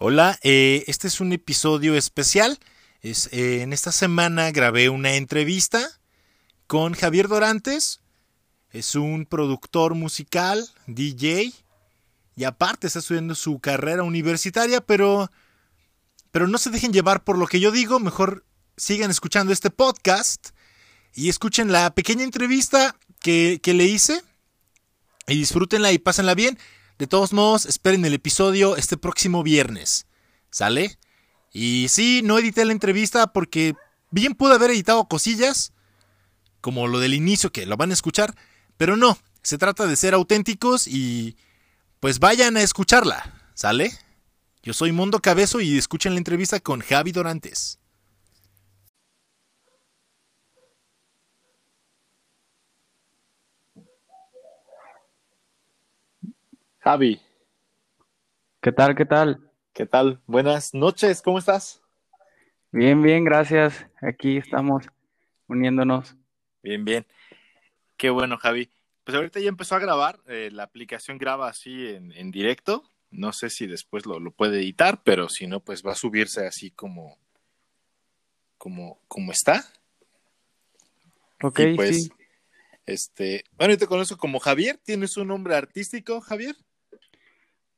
Hola, eh, este es un episodio especial. Es, eh, en esta semana grabé una entrevista con Javier Dorantes. Es un productor musical, DJ, y aparte está estudiando su carrera universitaria, pero, pero no se dejen llevar por lo que yo digo, mejor sigan escuchando este podcast y escuchen la pequeña entrevista que, que le hice y disfrútenla y pásenla bien. De todos modos, esperen el episodio este próximo viernes. ¿Sale? Y sí, no edité la entrevista porque bien pude haber editado cosillas, como lo del inicio que lo van a escuchar, pero no, se trata de ser auténticos y pues vayan a escucharla, ¿sale? Yo soy Mundo Cabezo y escuchen la entrevista con Javi Dorantes. Javi, ¿Qué tal? ¿Qué tal? ¿qué tal? Buenas noches, ¿cómo estás? Bien, bien, gracias. Aquí estamos uniéndonos. Bien, bien. Qué bueno, Javi. Pues ahorita ya empezó a grabar, eh, la aplicación graba así en, en directo. No sé si después lo, lo puede editar, pero si no, pues va a subirse así como, como, como está. Ok, y pues, sí. este, bueno, yo te conozco como Javier. ¿Tienes un nombre artístico, Javier?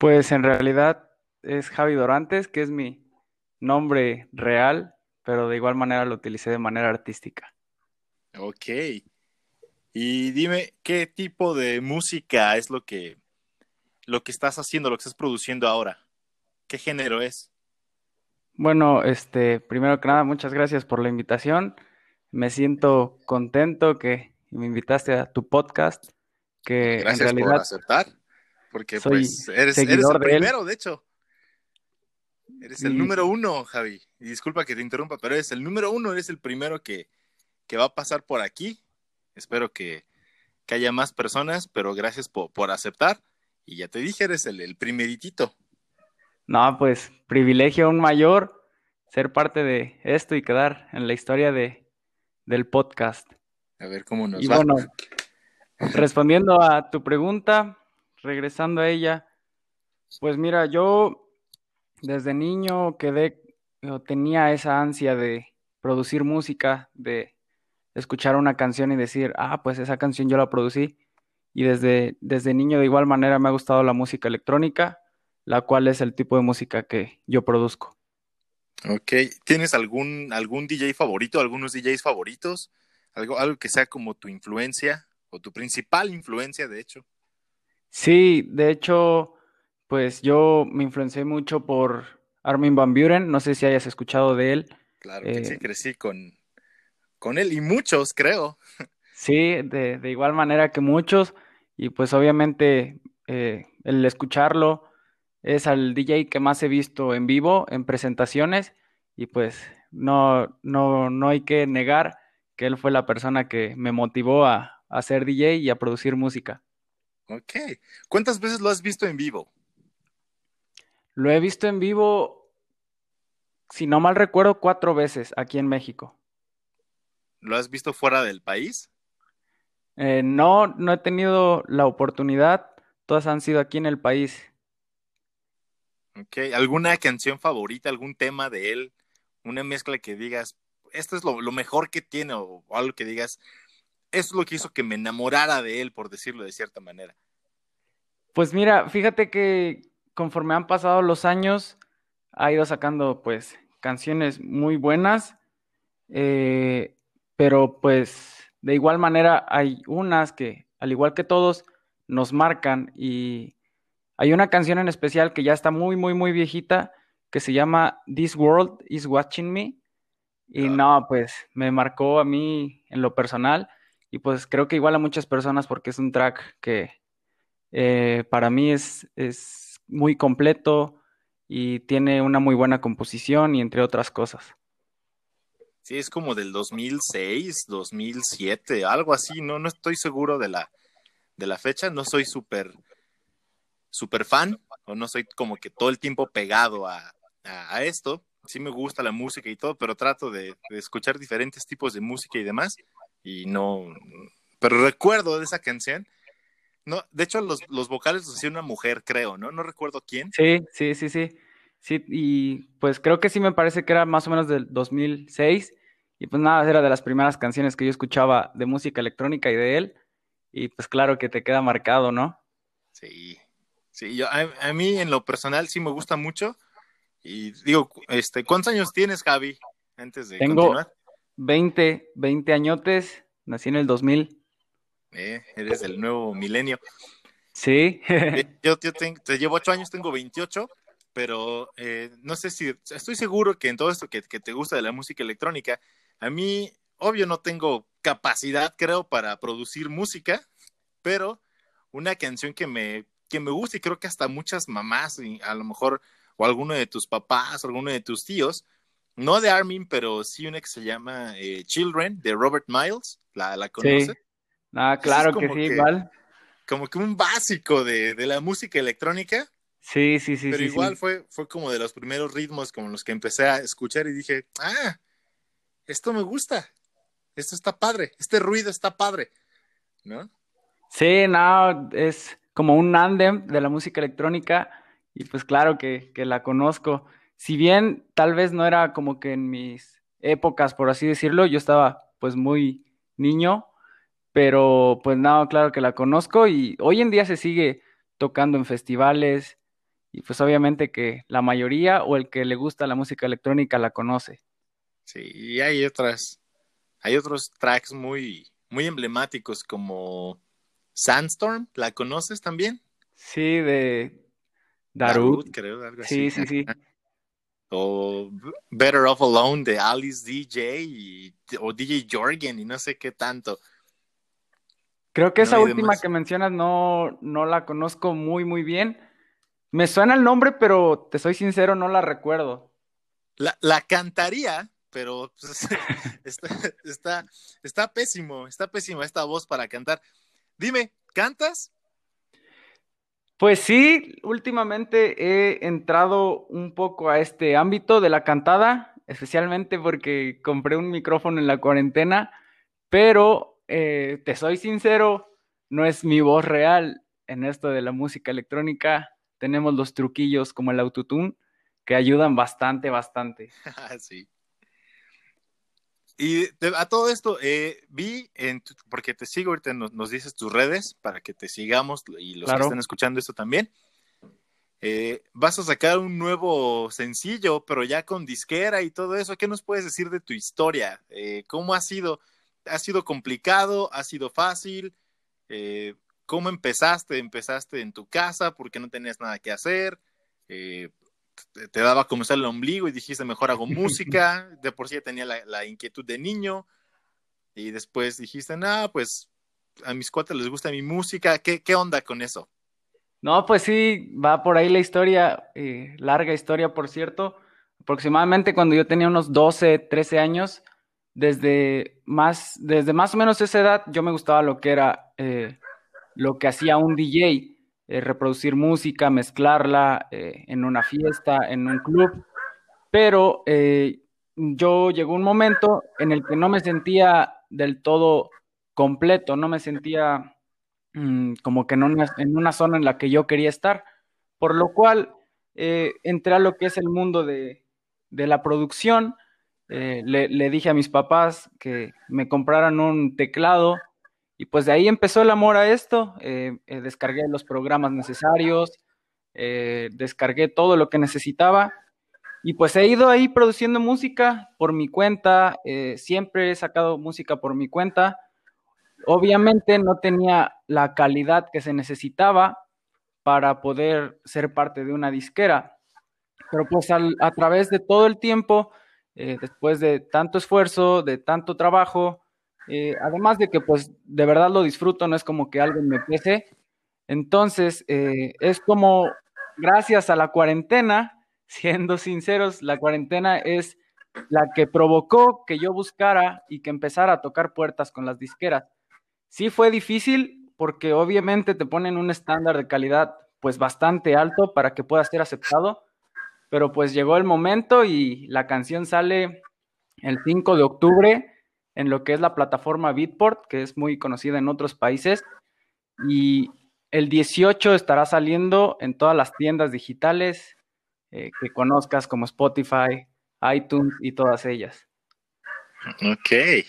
Pues en realidad es Javi Dorantes, que es mi nombre real, pero de igual manera lo utilicé de manera artística. Ok. Y dime, ¿qué tipo de música es lo que, lo que estás haciendo, lo que estás produciendo ahora? ¿Qué género es? Bueno, este, primero que nada, muchas gracias por la invitación. Me siento contento que me invitaste a tu podcast, que en Gracias por realidad aceptar, porque soy pues eres, el de él. primero, de hecho. Eres el Y- número uno, Javi. Y disculpa que te interrumpa, pero eres el número uno, eres el primero que, que va a pasar por aquí. Espero que, que haya más personas, pero gracias por, por aceptar. Y ya te dije, eres el, el primeritito. No, pues privilegio aún mayor ser parte de esto y quedar en la historia de, del podcast. A ver cómo nos Y va. bueno, respondiendo a tu pregunta, regresando a ella, pues mira, yo desde niño quedé tenía esa ansia de producir música, de escuchar una canción y decir, ah, pues esa canción yo la producí. Y desde, desde niño de igual manera me ha gustado la música electrónica, la cual es el tipo de música que yo produzco. Ok, ¿tienes algún, algún DJ favorito, algunos DJs favoritos? Algo, algo que sea como tu influencia o tu principal influencia, de hecho. Sí, de hecho, pues yo me influencié mucho por Armin van Buren, no sé si hayas escuchado de él. Claro que Eh, sí, crecí con, con él y muchos, creo. Sí, de, de igual manera que muchos, y pues obviamente eh, el escucharlo es al DJ que más he visto en vivo, en presentaciones, y pues no, no, no hay que negar que él fue la persona que me motivó a, a ser DJ y a producir música. Ok. ¿Cuántas veces lo has visto en vivo? Lo he visto en vivo, si no mal recuerdo, cuatro veces aquí en México. ¿Lo has visto fuera del país? Eh, no, no he tenido la oportunidad, todas han sido aquí en el país. Ok. ¿Alguna canción favorita, algún tema de él? Una mezcla que digas, esto es lo, lo mejor que tiene, o, o algo que digas, eso es lo que hizo que me enamorara de él, por decirlo de cierta manera. Pues mira, fíjate que conforme han pasado los años, ha ido sacando pues canciones muy buenas, eh, pero pues de igual manera hay unas que, al igual que todos, nos marcan y hay una canción en especial que ya está muy, muy, muy viejita, que se llama This World is Watching Me. Y Ah. no, pues me marcó a mí en lo personal y pues creo que igual a muchas personas porque es un track que eh, para mí es, es muy completo y tiene una muy buena composición y entre otras cosas. Sí, es como del 2006, 2007, algo así, no, no estoy seguro de la, de la fecha, no soy súper súper fan, o no soy como que todo el tiempo pegado a, a, esto, sí me gusta la música y todo, pero trato de escuchar diferentes tipos de música y demás, y no, pero recuerdo de esa canción, no, de hecho los, los vocales los hacía una mujer, creo, ¿no? No recuerdo quién. Sí, sí, sí, sí. Sí, y pues creo que sí me parece que era más o menos del 2006. Y pues nada, era de las primeras canciones que yo escuchaba de música electrónica y de él. Y pues claro que te queda marcado, ¿no? Sí, sí, yo, a, mí en lo personal sí me gusta mucho. Y digo, este, ¿cuántos años tienes, Javi? Antes de Tengo continuar. 20, 20 añotes, nací en el 2000. Eh, eres del nuevo milenio. Sí. Eh, yo, te llevo ocho años, tengo 28, pero eh, no sé si, estoy seguro que en todo esto que, que, te gusta de la música electrónica, a mí, obvio, no tengo capacidad, creo, para producir música, pero una canción que me, que me gusta y creo que hasta muchas mamás, y a lo mejor, o alguno de tus papás, o alguno de tus tíos, no de Armin, pero sí una que se llama eh, Children, de Robert Miles, ¿la, la conoce? Ah, claro que sí, igual. Como que un básico de, de la música electrónica. Sí, sí, sí. Pero igual Fue, fue como de los primeros ritmos como los que empecé a escuchar y dije, ah, esto me gusta, esto está padre, este ruido está padre, ¿no? Sí, no, es como un andem de la música electrónica y pues claro que, que la conozco. Si bien tal vez no era como que en mis épocas, por así decirlo, yo estaba pues muy niño, pero pues no, claro que la conozco y hoy en día se sigue tocando en festivales y pues obviamente que la mayoría o el que le gusta la música electrónica la conoce. Sí, y hay otras, hay otros tracks muy, muy emblemáticos como Sandstorm, ¿la conoces también? Sí, de Darut. creo, algo así. Sí, sí, sí. O Better Off Alone de Alice DJ o DJ Jorgen y no sé qué tanto. Creo que esa última que mencionas no, no la conozco muy, muy bien. Me suena el nombre, pero te soy sincero, no la recuerdo. La, la cantaría, pero pues, está, está, pésimo, está pésimo esta voz para cantar. Dime, ¿cantas? Pues sí, últimamente he entrado un poco a este ámbito de la cantada, especialmente porque compré un micrófono en la cuarentena, pero eh, te soy sincero, no es mi voz real en esto de la música electrónica. Tenemos los truquillos como el autotune que ayudan bastante, bastante. sí. Y a todo esto, eh, vi, en porque te sigo ahorita, nos, dices tus redes para que te sigamos y los que estén escuchando esto también. Eh, vas a sacar un nuevo sencillo, pero ya con disquera y todo eso. ¿Qué nos puedes decir de tu historia? ¿Cómo ha sido? ha sido complicado, ha sido fácil. Eh, ¿Cómo empezaste? ¿Empezaste en tu casa porque no tenías nada que hacer? Eh, te, daba como el ombligo y dijiste, mejor hago música. De por sí ya tenía la, inquietud de niño. Y después dijiste, no, pues a mis cuates les gusta mi música. ¿Qué, qué onda con eso? No, pues sí, va por ahí la historia, eh, larga historia, por cierto. Aproximadamente cuando yo tenía unos 12, 13 años, desde más, desde más o menos esa edad yo me gustaba lo que era eh, lo que hacía un DJ, eh, reproducir música, mezclarla eh, en una fiesta, en un club, pero yo llegó un momento en el que no me sentía del todo completo, no me sentía mm, como que en una, en una, zona en la que yo quería estar, por lo cual entré a lo que es el mundo de, de la producción, eh, le, dije a mis papás que me compraran un teclado y pues de ahí empezó el amor a esto. Eh, eh, descargué los programas necesarios, descargué todo lo que necesitaba y pues he ido ahí produciendo música por mi cuenta, siempre he sacado música por mi cuenta. Obviamente no tenía la calidad que se necesitaba para poder ser parte de una disquera, pero pues a través de todo el tiempo eh, después de tanto esfuerzo, de tanto trabajo, eh, además de que pues de verdad lo disfruto, no es como que algo me pese. Entonces, eh, es como gracias a la cuarentena, siendo sinceros, la cuarentena es la que provocó que yo buscara y que empezara a tocar puertas con las disqueras. Sí fue difícil porque obviamente te ponen un estándar de calidad pues bastante alto para que pueda ser aceptado, pero pues llegó el momento y la canción sale el 5 de octubre en lo que es la plataforma Beatport, que es muy conocida en otros países, y el 18 estará saliendo en todas las tiendas digitales, eh, que conozcas como Spotify, iTunes y todas ellas. Ok.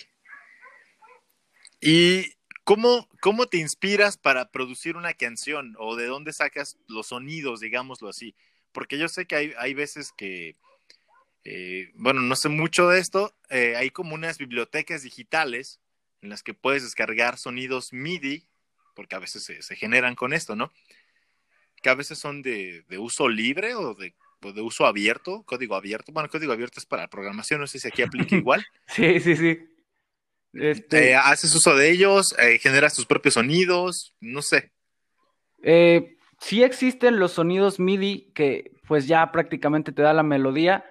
¿Y cómo, cómo te inspiras para producir una canción o de dónde sacas los sonidos, digámoslo así? Porque yo sé que hay, hay veces que, eh, bueno, no sé mucho de esto, eh, hay como unas bibliotecas digitales en las que puedes descargar sonidos MIDI, porque a veces se, generan con esto, ¿no? Que a veces son de, uso libre o de, de, uso abierto, código abierto. Bueno, código abierto es para programación, no sé si aquí aplica igual. sí, sí, sí. Este... Eh, haces uso de ellos, generas tus propios sonidos, no sé. sí existen los sonidos MIDI que pues ya prácticamente te da la melodía,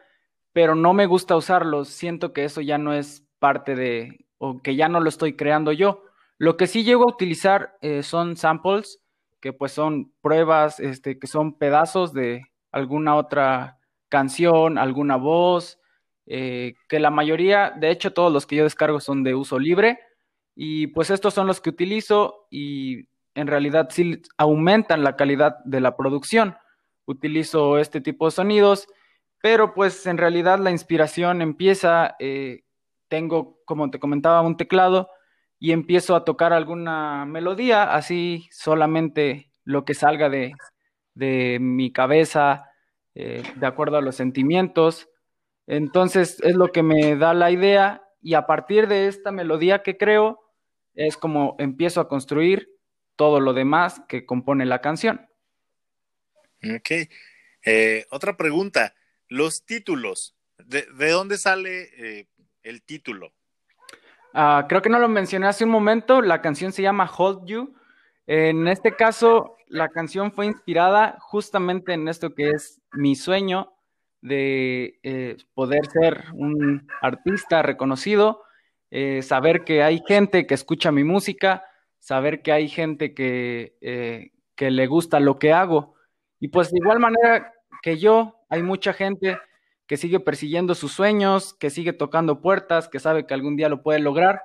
pero no me gusta usarlos. Siento que eso ya no es parte de, o que ya no lo estoy creando yo. Lo que sí llego a utilizar eh, son samples, que pues son pruebas, este, que son pedazos de alguna otra canción, alguna voz, eh, que la mayoría, de hecho todos los que yo descargo son de uso libre, y pues estos son los que utilizo y en realidad sí aumentan la calidad de la producción. Utilizo este tipo de sonidos pero pues en realidad la inspiración empieza, eh, tengo, como te comentaba, un teclado y empiezo a tocar alguna melodía, así solamente lo que salga de, mi cabeza, eh, de acuerdo a los sentimientos. Entonces es lo que me da la idea y a partir de esta melodía que creo es como empiezo a construir todo lo demás que compone la canción. Ok. Eh, otra pregunta. Los títulos. ¿De, dónde sale eh, el título? Ah, creo que no lo mencioné hace un momento. La canción se llama Hold You. En este caso, la canción fue inspirada justamente en esto que es mi sueño de eh, poder ser un artista reconocido, eh, saber que hay gente que escucha mi música, saber que hay gente que, que le gusta lo que hago. Y pues de igual manera que yo, hay mucha gente que sigue persiguiendo sus sueños, que sigue tocando puertas, que sabe que algún día lo puede lograr.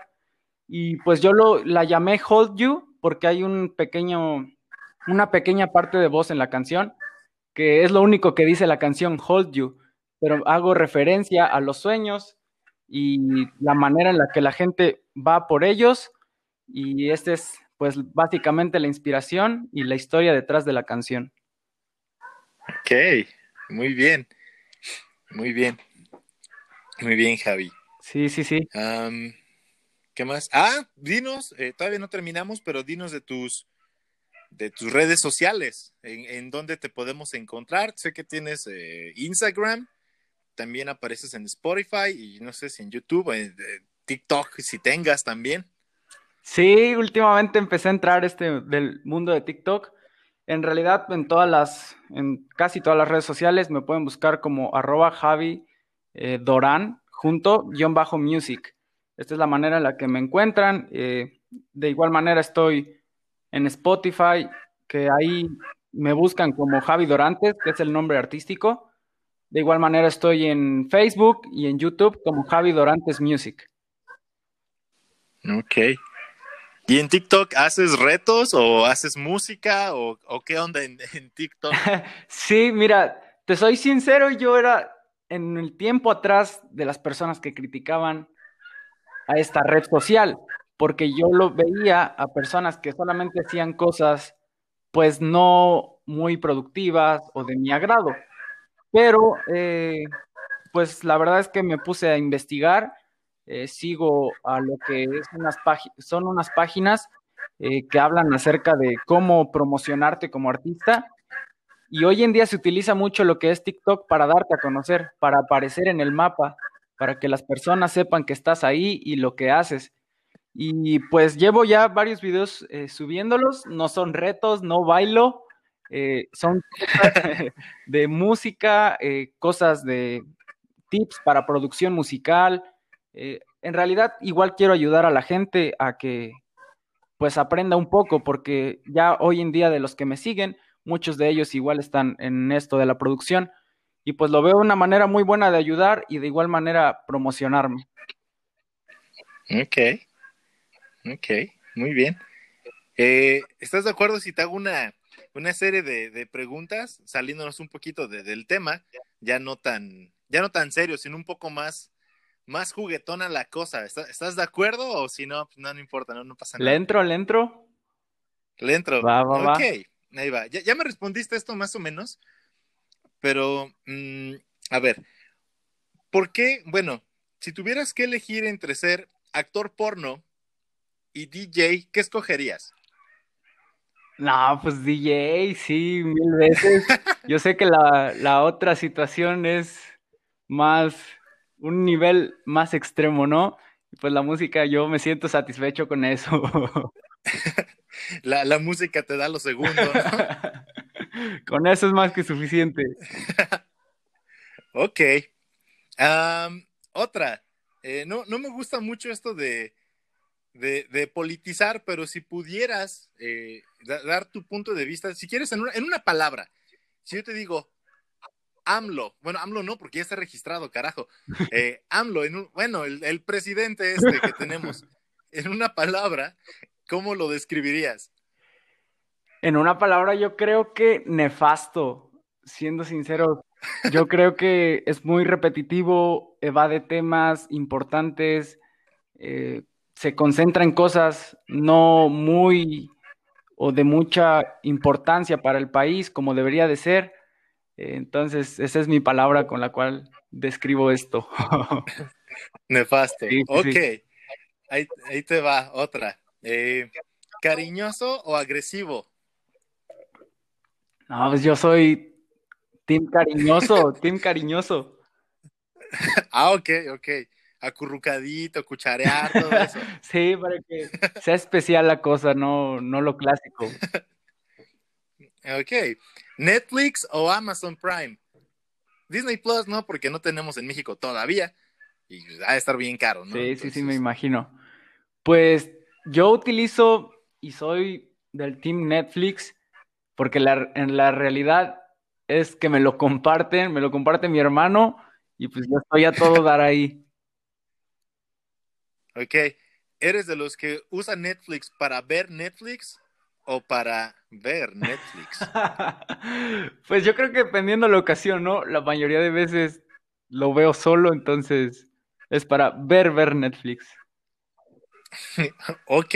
Y pues yo lo, la llamé Hold You porque hay un pequeño, una pequeña parte de voz en la canción que es lo único que dice la canción Hold You, pero hago referencia a los sueños y la manera en la que la gente va por ellos y este es pues básicamente la inspiración y la historia detrás de la canción. Ok, muy bien. Muy bien. Muy bien, Javi. Sí, sí, sí. ¿Qué más? Ah, dinos, eh, todavía no terminamos, pero dinos de tus de tus redes sociales, en, dónde te podemos encontrar. Sé que tienes eh, Instagram, también apareces en Spotify y no sé si en YouTube, en eh, TikTok, si tengas también. Sí, últimamente empecé a entrar este del mundo de TikTok. En realidad, en todas las, en casi todas las redes sociales me pueden buscar como arroba Javi eh, Dorán junto guion bajo music. Esta es la manera en la que me encuentran. Eh, de igual manera estoy en Spotify, que ahí me buscan como Javi Dorantes, que es el nombre artístico. De igual manera estoy en Facebook y en YouTube como Javi Dorantes Music. Ok. ¿Y en TikTok haces retos o haces música o, qué onda en, TikTok? sí, mira, te soy sincero, yo era en el tiempo atrás de las personas que criticaban a esta red social, porque yo lo veía a personas que solamente hacían cosas pues no muy productivas o de mi agrado. Pero eh, pues la verdad es que me puse a investigar eh, sigo a lo que es unas son unas páginas eh, que hablan acerca de cómo promocionarte como artista. Y hoy en día se utiliza mucho lo que es TikTok para darte a conocer, para aparecer en el mapa, para que las personas sepan que estás ahí y lo que haces. Y pues llevo ya varios videos eh, subiéndolos, no son retos, no bailo, son de música, cosas de tips para producción musical, eh, en realidad, igual quiero ayudar a la gente a que pues aprenda un poco, porque ya hoy en día de los que me siguen, muchos de ellos igual están en esto de la producción y pues lo veo una manera muy buena de ayudar y de igual manera promocionarme. Ok, ok, muy bien. Eh, ¿Estás de acuerdo si te hago una una serie de, preguntas, saliéndonos un poquito del tema, ya no tan, ya no tan serio, sino un poco más, más juguetona la cosa. ¿Estás, de acuerdo? O si no, pues no, no importa, no, no pasa nada. ¿Le entro, le entro? Le entro. Va, va, ok, ahí va. Ya, me respondiste esto más o menos, pero, mm, a ver, ¿por qué? Bueno, si tuvieras que elegir entre ser actor porno y DJ, ¿qué escogerías? No, pues DJ, sí, mil veces. Yo sé que la, la otra situación es más, un nivel más extremo, ¿no? Pues la música, yo me siento satisfecho con eso. La, la música te da lo segundo, ¿no? con eso es más que suficiente. ok. otra. Eh, no, no me gusta mucho esto de, de, politizar, pero si pudieras eh, dar tu punto de vista, si quieres, en una, en una palabra, si yo te digo AMLO, bueno, AMLO no, porque ya está registrado, carajo. Eh, AMLO, en bueno, el, presidente este que tenemos, en una palabra, ¿cómo lo describirías? En una palabra, yo creo que nefasto, siendo sincero. Yo creo que es muy repetitivo, evade temas importantes, eh, se concentra en cosas no muy o de mucha importancia para el país como debería de ser. Entonces, esa es mi palabra con la cual describo esto. Nefasto. ok. Ahí, te va otra. Eh, ¿Cariñoso o agresivo? No, pues yo soy team cariñoso, team cariñoso. ah, ok, ok acurrucadito, cucharear, todo eso. sí, para que sea especial la cosa, no, no lo clásico. ok. ¿Netflix o Amazon Prime? Disney Plus no, porque no tenemos en México todavía. Y va a estar bien caro, ¿no? Sí, sí, sí, me imagino. Pues yo utilizo y soy del team Netflix porque en la realidad es que me lo comparten, me lo comparte mi hermano y pues yo estoy a todo dar ahí. Ok, ¿eres de los que usan Netflix para ver Netflix o para ver Netflix? pues yo creo que dependiendo de la ocasión, ¿no? La mayoría de veces lo veo solo, entonces es para ver, ver Netflix. ok,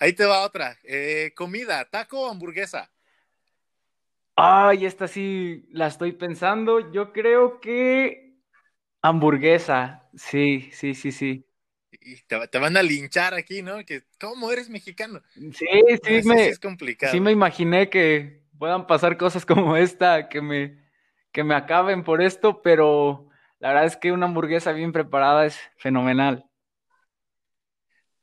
ahí te va otra. Eh, comida, taco o hamburguesa. Ay, esta sí la estoy pensando. Yo creo que hamburguesa. Sí, sí, sí, sí te, van a linchar aquí, ¿no? Que, ¿cómo eres mexicano? Sí, sí, me, es complicado. sí me imaginé que puedan pasar cosas como esta, que me, que me acaben por esto, pero la verdad es que una hamburguesa bien preparada es fenomenal.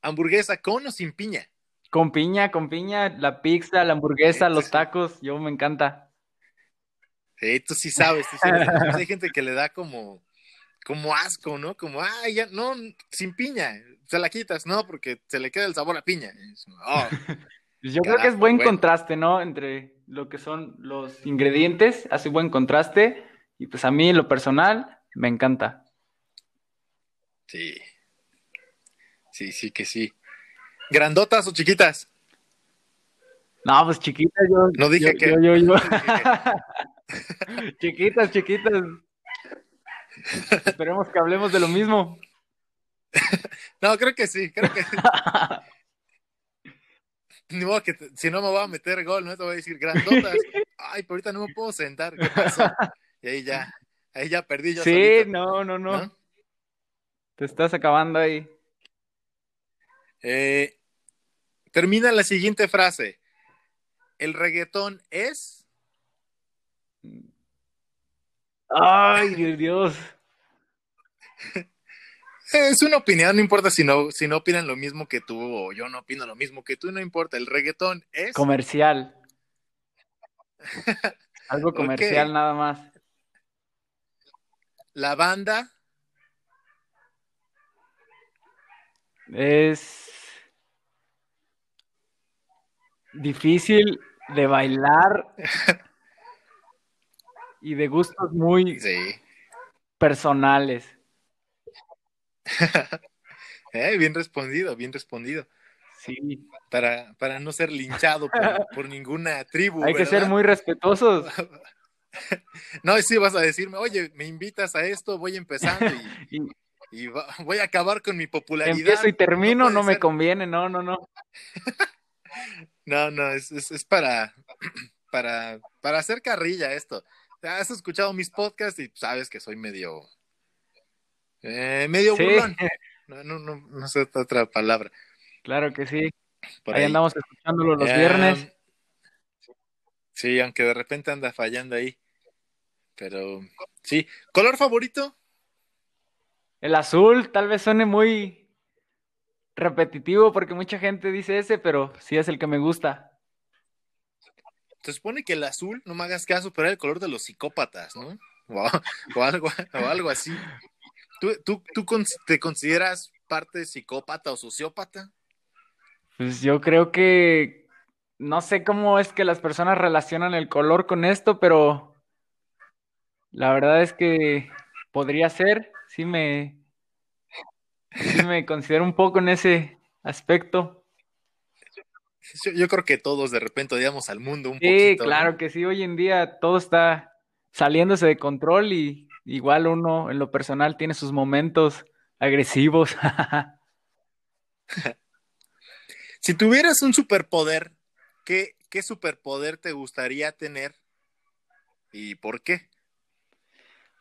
¿Hamburguesa con o sin piña? Con piña, con piña, la pizza, la hamburguesa, los tacos, yo me encanta. Sí, tú sí sabes, tú sabes. Hay gente que le da como como asco, ¿no? Como, ah, ya, no, sin piña, se la quitas, no, porque se le queda el sabor a piña. Oh, yo creo que es buen contraste, ¿no? Entre lo que son los ingredientes, hace buen contraste, y pues a mí, en lo personal, me encanta. Sí. Sí, sí que sí. ¿Grandotas o chiquitas? No, pues chiquitas, yo. No dije que. chiquitas, chiquitas. Esperemos que hablemos de lo mismo. no, creo que sí, creo que sí. Ni modo que si no me voy a meter gol, no te voy a decir grandotas. Ay, pero ahorita no me puedo sentar. ¿Qué pasó? Y ahí ya, ahí ya perdí yo. Sí, no, no, no, Te estás acabando ahí. Eh, termina la siguiente frase. El reggaetón es. Ay, Dios. Es una opinión, no importa si no, si no opinan lo mismo que tú o yo no opino lo mismo que tú, no importa. El reggaetón es. Comercial. Algo comercial nada más. La banda. Es difícil de bailar y de gustos muy personales. Eh, bien respondido, bien respondido. Sí. Para, para no ser linchado por, por ninguna tribu. Hay que ser muy respetuosos. no, sí vas a decirme, oye, me invitas a esto, voy empezando y, y... voy a acabar con mi popularidad. Empiezo y termino, no, me conviene, no, no, no. no, no, es, es, es, para, para, para hacer carrilla esto. Has escuchado mis podcasts y sabes que soy medio, eh, medio burlón. No, no, no, no sé otra palabra. Claro que sí. ahí, andamos escuchándolo los viernes. Sí, aunque de repente anda fallando ahí. Pero sí. ¿Color favorito? El azul, tal vez suene muy repetitivo porque mucha gente dice ese, pero sí es el que me gusta. Se supone que el azul, no me hagas caso, pero es el color de los psicópatas, ¿no? O, algo, o algo así. ¿Tú, tú, tú te consideras parte de psicópata o sociópata? Pues yo creo que no sé cómo es que las personas relacionan el color con esto, pero la verdad es que podría ser, sí me, sí me considero un poco en ese aspecto. Yo, creo que todos de repente odiamos al mundo un sí, poquito. Sí, claro que sí, hoy en día todo está saliéndose de control y igual uno en lo personal tiene sus momentos agresivos. Si tuvieras un superpoder, ¿qué, ¿qué superpoder te gustaría tener y por qué?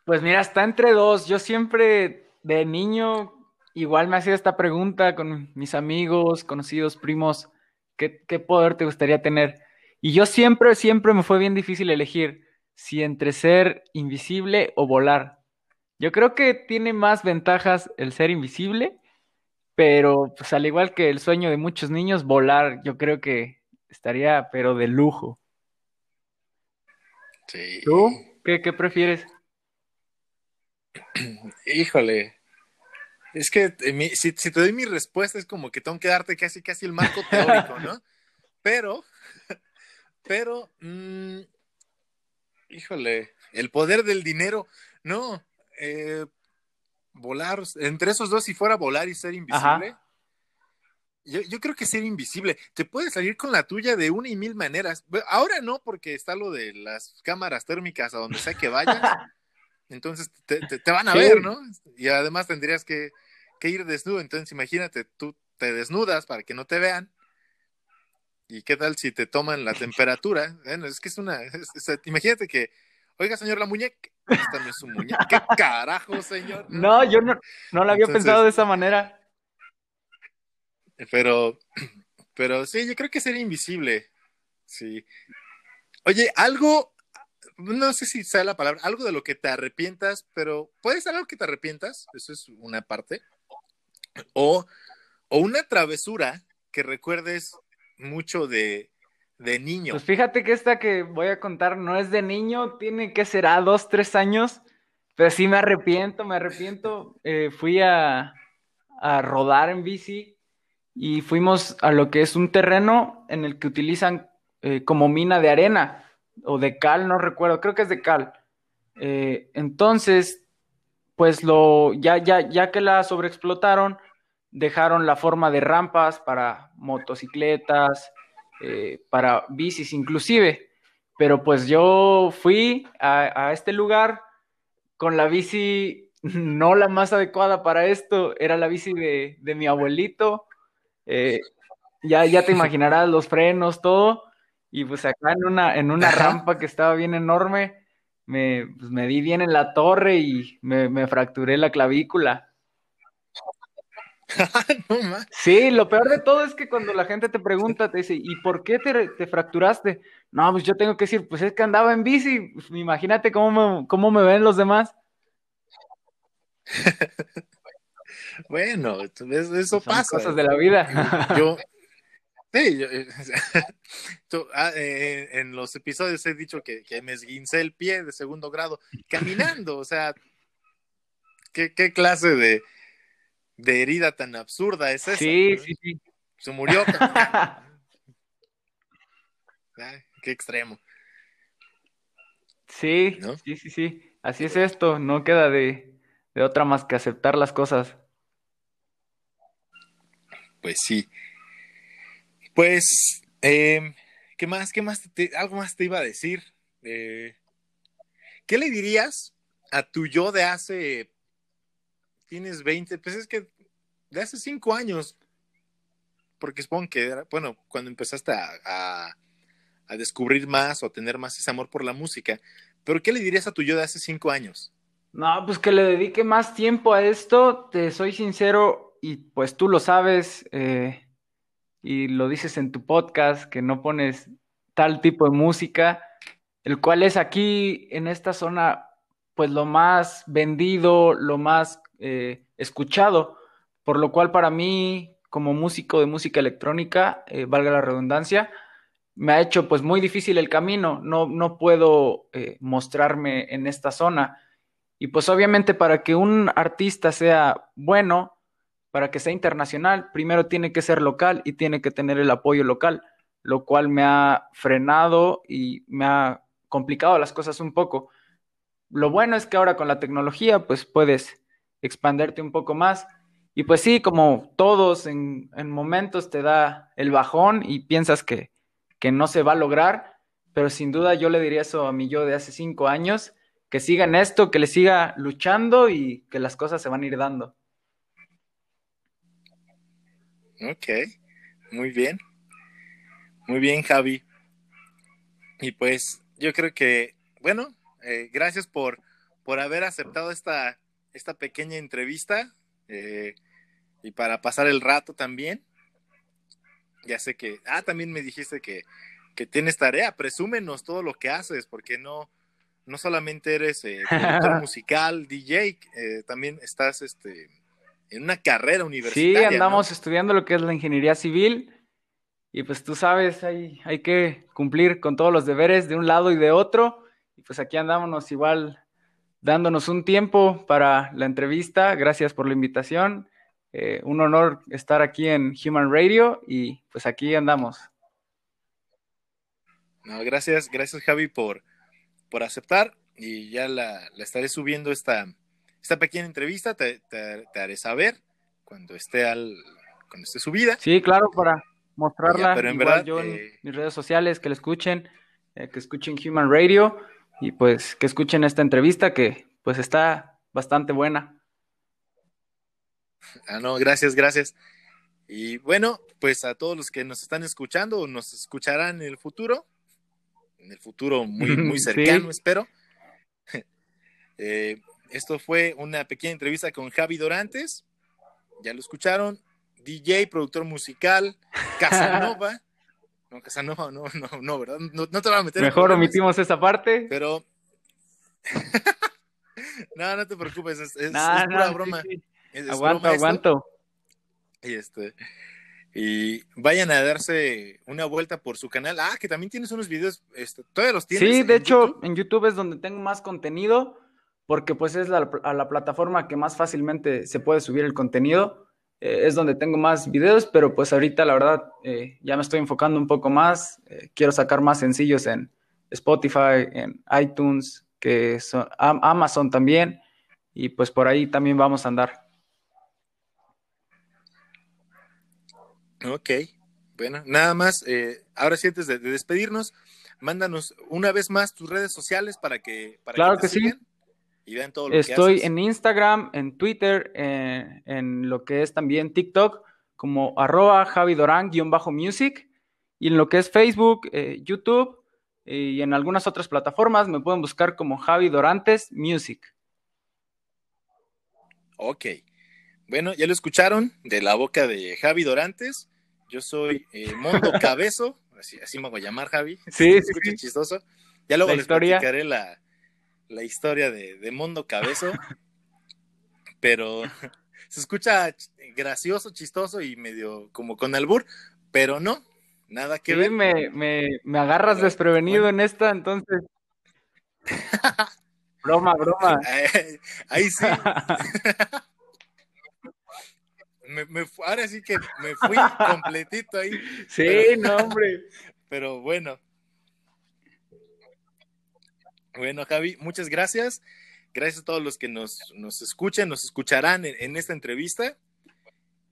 Pues mira, está entre dos. Yo siempre de niño igual me hacía esta pregunta con mis amigos, conocidos, primos, ¿qué, ¿qué, poder te gustaría tener? Y yo siempre, siempre me fue bien difícil elegir si entre ser invisible o volar. Yo creo que tiene más ventajas el ser invisible, pero pues al igual que el sueño de muchos niños, volar yo creo que estaría, pero de lujo. Sí. ¿Tú qué, qué prefieres? Híjole. Es que eh, si, si, te doy mi respuesta es como que tengo que darte casi casi el marco teórico, ¿no? Pero, pero, mmm, híjole, el poder del dinero, no, eh, volar, entre esos dos, si fuera volar y ser invisible, yo, yo, creo que ser invisible, te puedes salir con la tuya de una y mil maneras. Ahora no, porque está lo de las cámaras térmicas a donde sea que vayas. Entonces te, te, te van a sí. ver, ¿no? Y además tendrías que, que, ir desnudo. Entonces imagínate, tú te desnudas para que no te vean. ¿Y qué tal si te toman la temperatura? Bueno, es que es una... Es, es, imagínate que, oiga, señor, la muñeca... Esta no es su muñeca. ¿Qué carajo, señor? No, yo no, no la había Entonces, pensado de esa manera. Pero, pero sí, yo creo que sería invisible. Sí. Oye, algo, no sé si sea la palabra, algo de lo que te arrepientas, pero puede ser algo que te arrepientas, eso es una parte. O, o una travesura que recuerdes mucho de, de niño. Pues fíjate que esta que voy a contar no es de niño, tiene que ser a dos, tres años, pero sí me arrepiento, me arrepiento. Eh, fui a, a rodar en bici y fuimos a lo que es un terreno en el que utilizan eh, como mina de arena o de cal, no recuerdo, creo que es de cal. Eh, entonces, pues lo, ya, ya, ya que la sobreexplotaron, dejaron la forma de rampas para motocicletas, eh, para bicis inclusive. Pero pues yo fui a, a este lugar con la bici no la más adecuada para esto, era la bici de, de mi abuelito. Eh, ya, ya te imaginarás los frenos, todo. Y pues acá en una, en una rampa que estaba bien enorme, me, pues me di bien en la torre y me, me fracturé la clavícula. no, sí, lo peor de todo es que cuando la gente te pregunta, te dice, ¿y por qué te, te fracturaste? No, pues yo tengo que decir, pues es que andaba en bici, pues imagínate cómo me, cómo me ven los demás. bueno, eso Son pasa. cosas de la vida. Yo, sí, yo, tú, ah, eh, en los episodios he dicho que, que, me esguincé el pie de segundo grado caminando, o sea, ¿qué, qué clase de, de, herida tan absurda es esa? Sí, ¿no? sí, sí. Se murió. Ay, qué extremo. Sí, ¿no? sí, sí, sí. Así es esto, no queda de, de otra más que aceptar las cosas. Pues sí. Pues, eh, ¿qué más? ¿Qué más? Te, algo más te iba a decir. Eh, ¿Qué le dirías a tu yo de hace, tienes 20, pues es que de hace 5 años, porque supongo que, era, bueno, cuando empezaste a, descubrir más o tener más ese amor por la música, pero ¿qué le dirías a tu yo de hace 5 años? No, pues que le dedique más tiempo a esto, te soy sincero, y pues tú lo sabes, eh, y lo dices en tu podcast, que no pones tal tipo de música, el cual es aquí en esta zona, pues lo más vendido, lo más eh, escuchado, por lo cual para mí, como músico de música electrónica, eh, valga la redundancia, me ha hecho pues muy difícil el camino, no, no puedo eh, mostrarme en esta zona. Y pues obviamente para que un artista sea bueno, para que sea internacional, primero tiene que ser local y tiene que tener el apoyo local, lo cual me ha frenado y me ha complicado las cosas un poco. Lo bueno es que ahora con la tecnología, pues puedes expanderte un poco más. Y pues sí, como todos en, en momentos te da el bajón y piensas que, que no se va a lograr, pero sin duda yo le diría eso a mi yo de hace cinco años, que siga en esto, que le siga luchando y que las cosas se van a ir dando. Ok, muy bien. Muy bien, Javi. Y pues yo creo que, bueno, eh, gracias por, por haber aceptado esta, esta pequeña entrevista eh, y para pasar el rato también. Ya sé que, ah, también me dijiste que, que tienes tarea, presúmenos todo lo que haces, porque no, no solamente eres eh, productor musical, DJ, eh, también estás este, en una carrera universitaria. Sí, andamos ¿no? estudiando lo que es la ingeniería civil y pues tú sabes, hay, hay que cumplir con todos los deberes de un lado y de otro y pues aquí andamos igual dándonos un tiempo para la entrevista. Gracias por la invitación. Eh, un honor estar aquí en Human Radio y pues aquí andamos. No, gracias, gracias Javi por, por aceptar y ya la, la estaré subiendo esta, esta pequeña entrevista, te, te, te, haré saber cuando esté al cuando esté subida. Sí, claro, para mostrarla. Ya, pero en verdad, yo en eh... mis redes sociales, que la escuchen, eh, que escuchen Human Radio y pues que escuchen esta entrevista que pues está bastante buena. Ah, no, gracias, gracias. Y bueno, pues a todos los que nos están escuchando o nos escucharán en el futuro, en el futuro muy, muy cercano, sí. espero. Eh, esto fue una pequeña entrevista con Javi Dorantes. Ya lo escucharon. DJ, productor musical, Casanova. no, Casanova, no, no, no, ¿verdad? No, no te voy a meter. Mejor omitimos esa parte. Pero. no, no te preocupes, es, es, nah, es pura no, broma. Sí, sí. Es, aguanto, aguanto. Y este. Y vayan a darse una vuelta por su canal. Ah, que también tienes unos videos. Este, ¿Todavía los tienes? Sí, de hecho, YouTube? en YouTube es donde tengo más contenido porque pues es la, a la plataforma que más fácilmente se puede subir el contenido. Eh, es donde tengo más videos, pero pues ahorita la verdad eh, ya me estoy enfocando un poco más. Eh, quiero sacar más sencillos en Spotify, en iTunes, que son Amazon también. Y pues por ahí también vamos a andar. Ok, bueno, nada más. Ahora sí, antes de, de, despedirnos, mándanos una vez más tus redes sociales para que, para claro que, que sigan. Sí. Y vean todo lo Estoy que en Instagram, en Twitter, eh, en lo que es también TikTok, como arroba javidorán-music, y en lo que es Facebook, eh, YouTube y en algunas otras plataformas me pueden buscar como Javi Dorantes Music. Ok. Bueno, ya lo escucharon de la boca de Javi Dorantes. Yo soy eh, Mondo Cabezo, así, así, me voy a llamar, Javi. Sí, sí, sí. chistoso. Ya luego la les historia. platicaré la, la historia de, de Mondo Cabezo, pero se escucha gracioso, chistoso y medio como con albur, pero no, nada que sí, ver. Me, me, me agarras pero, desprevenido bueno. en esta, entonces. broma, broma. Ahí, ahí sí. me, me, ahora sí que me fui completito ahí. Sí, pero, no, hombre. Pero bueno. Bueno, Javi, muchas gracias. Gracias a todos los que nos, nos escuchan, nos escucharán en, en esta entrevista.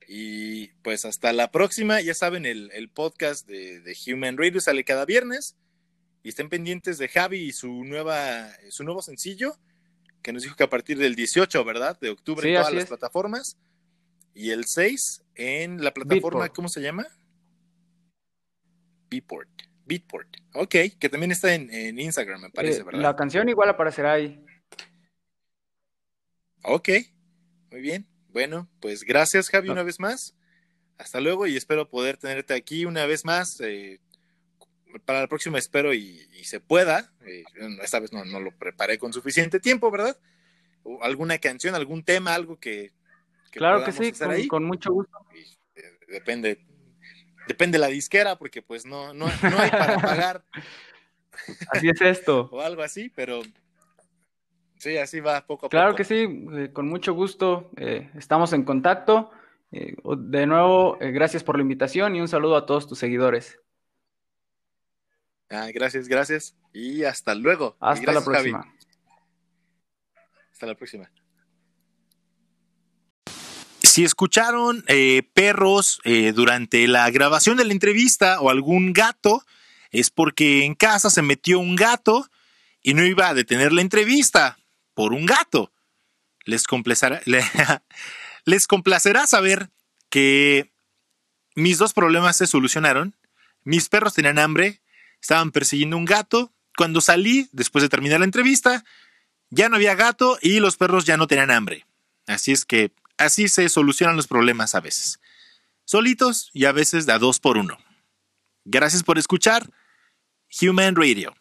Y pues hasta la próxima. Ya saben, el, podcast de, de, Human Radio sale cada viernes. Y estén pendientes de Javi y su, nueva, su nuevo sencillo, que nos dijo que a partir del 18, ¿verdad? De octubre en todas las plataformas. Y el 6 en la plataforma, ¿cómo se llama? Beatport. Beatport. Ok, que también está en, Instagram, me parece, eh, ¿verdad? La canción igual aparecerá ahí. Ok, muy bien. Bueno, pues gracias, Javi, una vez más. Hasta luego y espero poder tenerte aquí una vez más. Eh, para la próxima espero y, se pueda. Eh, esta vez no, lo preparé con suficiente tiempo, ¿verdad? ¿Alguna canción, algún tema, algo que... claro que sí, con, mucho gusto. depende, depende la disquera, porque pues no, no, no hay para pagar. Así es esto. o algo así, pero sí, así va poco a poco. Claro que sí, eh, con mucho gusto. Eh, estamos en contacto. Eh, de nuevo, gracias por la invitación y un saludo a todos tus seguidores. Ah, gracias, gracias. Y hasta luego. Hasta la próxima. Hasta la próxima si escucharon eh, perros eh, durante la grabación de la entrevista o algún gato, es porque en casa se metió un gato y no iba a detener la entrevista por un gato. Les complacerá, les complacerá saber que mis dos problemas se solucionaron. Mis perros tenían hambre, estaban persiguiendo un gato. Cuando salí, después de terminar la entrevista, ya no había gato y los perros ya no tenían hambre. Así es que Así se solucionan los problemas a veces. Solitos y a veces de a dos por uno. Gracias por escuchar Human Radio.